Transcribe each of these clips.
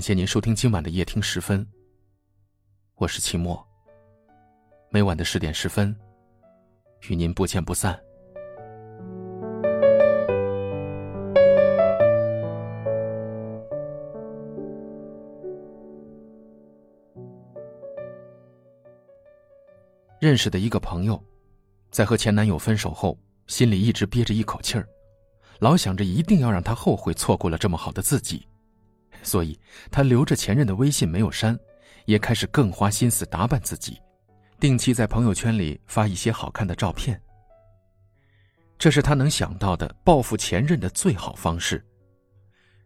感谢您收听今晚的夜听十分。我是齐墨。每晚的十点十分，与您不见不散。认识的一个朋友，在和前男友分手后，心里一直憋着一口气儿，老想着一定要让他后悔错过了这么好的自己。所以，他留着前任的微信没有删，也开始更花心思打扮自己，定期在朋友圈里发一些好看的照片。这是他能想到的报复前任的最好方式。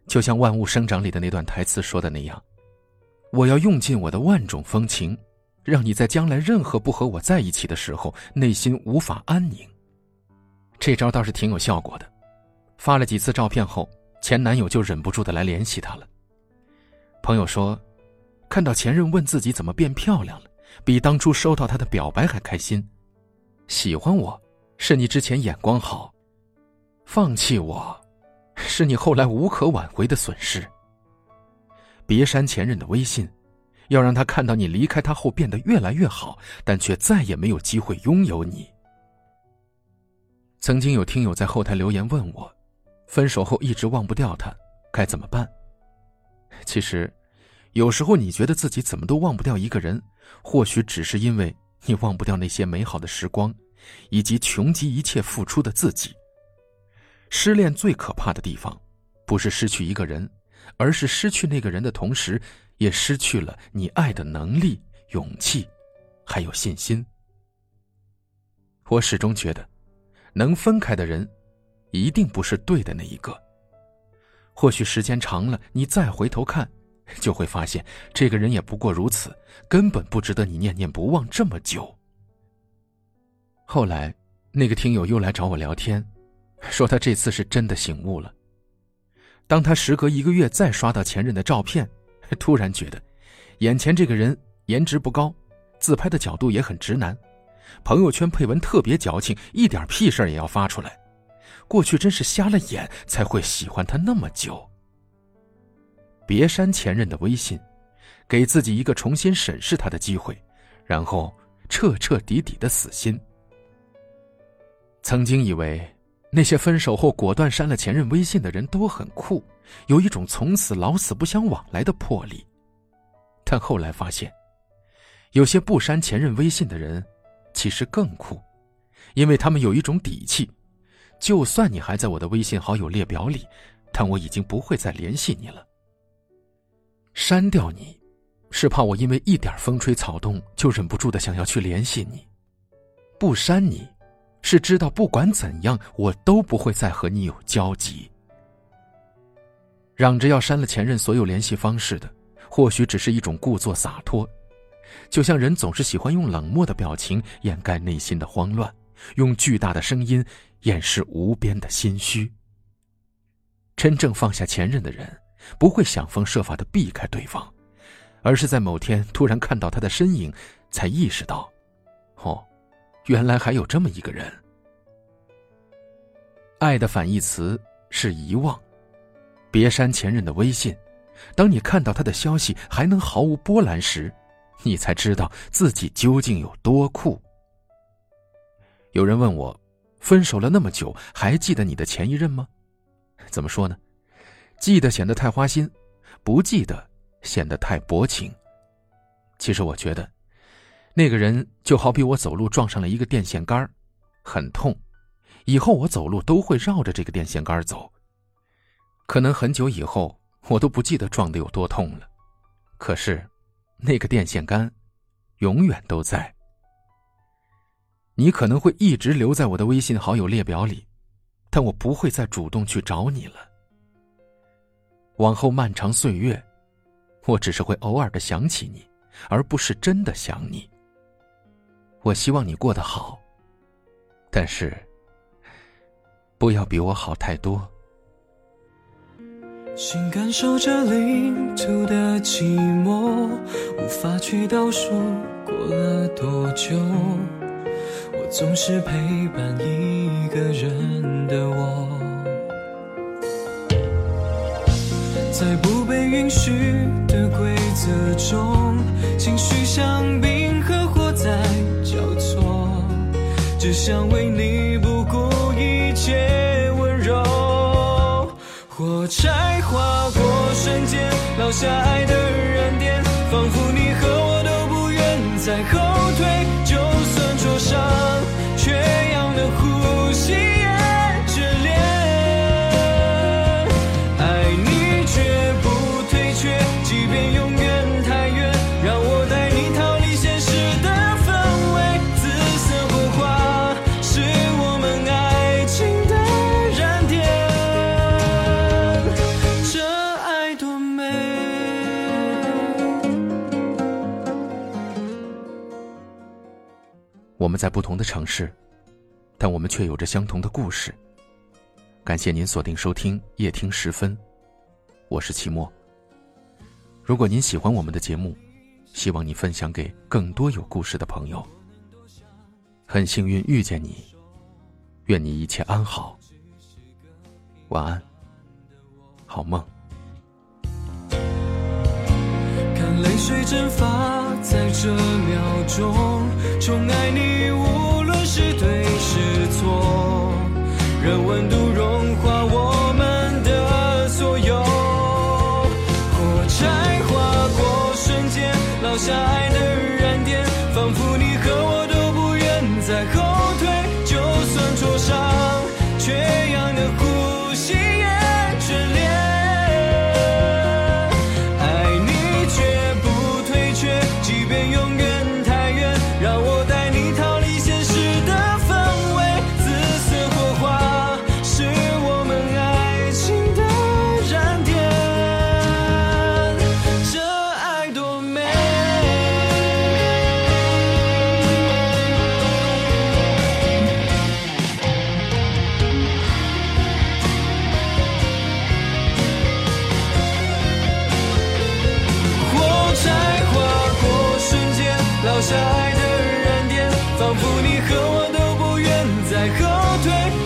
就像《万物生长》里的那段台词说的那样：“我要用尽我的万种风情，让你在将来任何不和我在一起的时候，内心无法安宁。”这招倒是挺有效果的。发了几次照片后，前男友就忍不住的来联系他了。朋友说，看到前任问自己怎么变漂亮了，比当初收到他的表白还开心。喜欢我，是你之前眼光好；放弃我，是你后来无可挽回的损失。别删前任的微信，要让他看到你离开他后变得越来越好，但却再也没有机会拥有你。曾经有听友在后台留言问我，分手后一直忘不掉他，该怎么办？其实，有时候你觉得自己怎么都忘不掉一个人，或许只是因为你忘不掉那些美好的时光，以及穷极一切付出的自己。失恋最可怕的地方，不是失去一个人，而是失去那个人的同时，也失去了你爱的能力、勇气，还有信心。我始终觉得，能分开的人，一定不是对的那一个。或许时间长了，你再回头看，就会发现这个人也不过如此，根本不值得你念念不忘这么久。后来，那个听友又来找我聊天，说他这次是真的醒悟了。当他时隔一个月再刷到前任的照片，突然觉得，眼前这个人颜值不高，自拍的角度也很直男，朋友圈配文特别矫情，一点屁事也要发出来。过去真是瞎了眼才会喜欢他那么久。别删前任的微信，给自己一个重新审视他的机会，然后彻彻底底的死心。曾经以为那些分手后果断删了前任微信的人都很酷，有一种从此老死不相往来的魄力，但后来发现，有些不删前任微信的人，其实更酷，因为他们有一种底气。就算你还在我的微信好友列表里，但我已经不会再联系你了。删掉你，是怕我因为一点风吹草动就忍不住的想要去联系你；不删你，是知道不管怎样我都不会再和你有交集。嚷着要删了前任所有联系方式的，或许只是一种故作洒脱，就像人总是喜欢用冷漠的表情掩盖内心的慌乱，用巨大的声音。掩饰无边的心虚。真正放下前任的人，不会想方设法的避开对方，而是在某天突然看到他的身影，才意识到，哦，原来还有这么一个人。爱的反义词是遗忘，别删前任的微信。当你看到他的消息还能毫无波澜时，你才知道自己究竟有多酷。有人问我。分手了那么久，还记得你的前一任吗？怎么说呢？记得显得太花心，不记得显得太薄情。其实我觉得，那个人就好比我走路撞上了一个电线杆很痛。以后我走路都会绕着这个电线杆走。可能很久以后，我都不记得撞的有多痛了。可是，那个电线杆，永远都在。你可能会一直留在我的微信好友列表里，但我不会再主动去找你了。往后漫长岁月，我只是会偶尔的想起你，而不是真的想你。我希望你过得好，但是不要比我好太多。心感受着领土的寂寞，无法去倒数过了多久。总是陪伴一个人的我，在不被允许的规则中，情绪像冰和火在交错，只想为你不顾一切温柔。火柴划过瞬间，烙下爱的燃点，仿佛你和我都不愿再后退，我们在不同的城市，但我们却有着相同的故事。感谢您锁定收听夜听十分，我是齐墨。如果您喜欢我们的节目，希望你分享给更多有故事的朋友。很幸运遇见你，愿你一切安好。晚安，好梦。看泪水蒸发在这秒钟，宠爱你无论是对是错，任温度后退